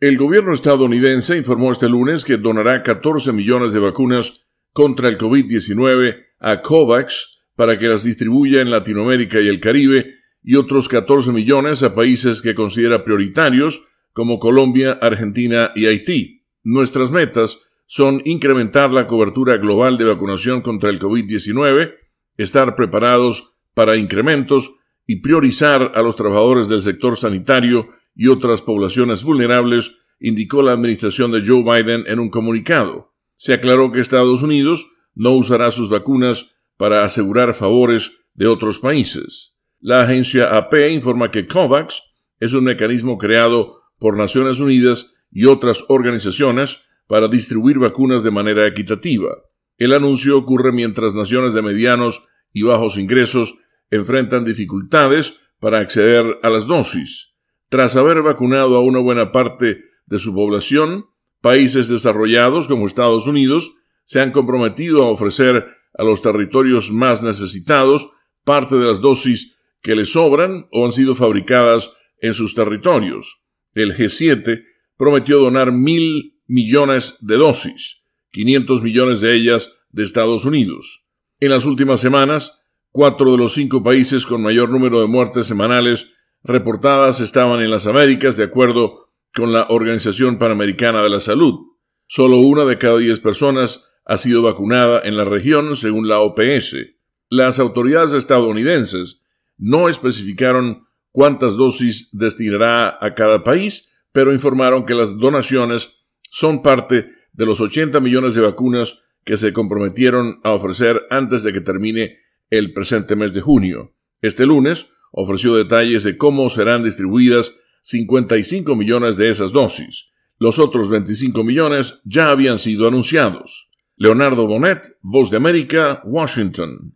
El gobierno estadounidense informó este lunes que donará 14 millones de vacunas contra el COVID-19 a COVAX para que las distribuya en Latinoamérica y el Caribe y otros 14 millones a países que considera prioritarios como Colombia, Argentina y Haití. Nuestras metas son incrementar la cobertura global de vacunación contra el COVID-19, estar preparados para incrementos y priorizar a los trabajadores del sector sanitario y otras poblaciones vulnerables, indicó la administración de Joe Biden en un comunicado. Se aclaró que Estados Unidos no usará sus vacunas para asegurar favores de otros países. La agencia AP informa que COVAX es un mecanismo creado por Naciones Unidas y otras organizaciones para distribuir vacunas de manera equitativa. El anuncio ocurre mientras naciones de medianos y bajos ingresos enfrentan dificultades para acceder a las dosis. Tras haber vacunado a una buena parte de su población, países desarrollados como Estados Unidos se han comprometido a ofrecer a los territorios más necesitados parte de las dosis que les sobran o han sido fabricadas en sus territorios. El G7 prometió donar mil millones de dosis, 500 millones de ellas de Estados Unidos. En las últimas semanas, cuatro de los cinco países con mayor número de muertes semanales reportadas estaban en las Américas, de acuerdo con la Organización Panamericana de la Salud. Solo una de cada diez personas ha sido vacunada en la región, según la OPS. Las autoridades estadounidenses no especificaron cuántas dosis destinará a cada país, pero informaron que las donaciones son parte de los 80 millones de vacunas que se comprometieron a ofrecer antes de que termine el presente mes de junio. Este lunes, ofreció detalles de cómo serán distribuidas 55 millones de esas dosis. Los otros 25 millones ya habían sido anunciados. Leonardo Bonet, Voz de América, Washington.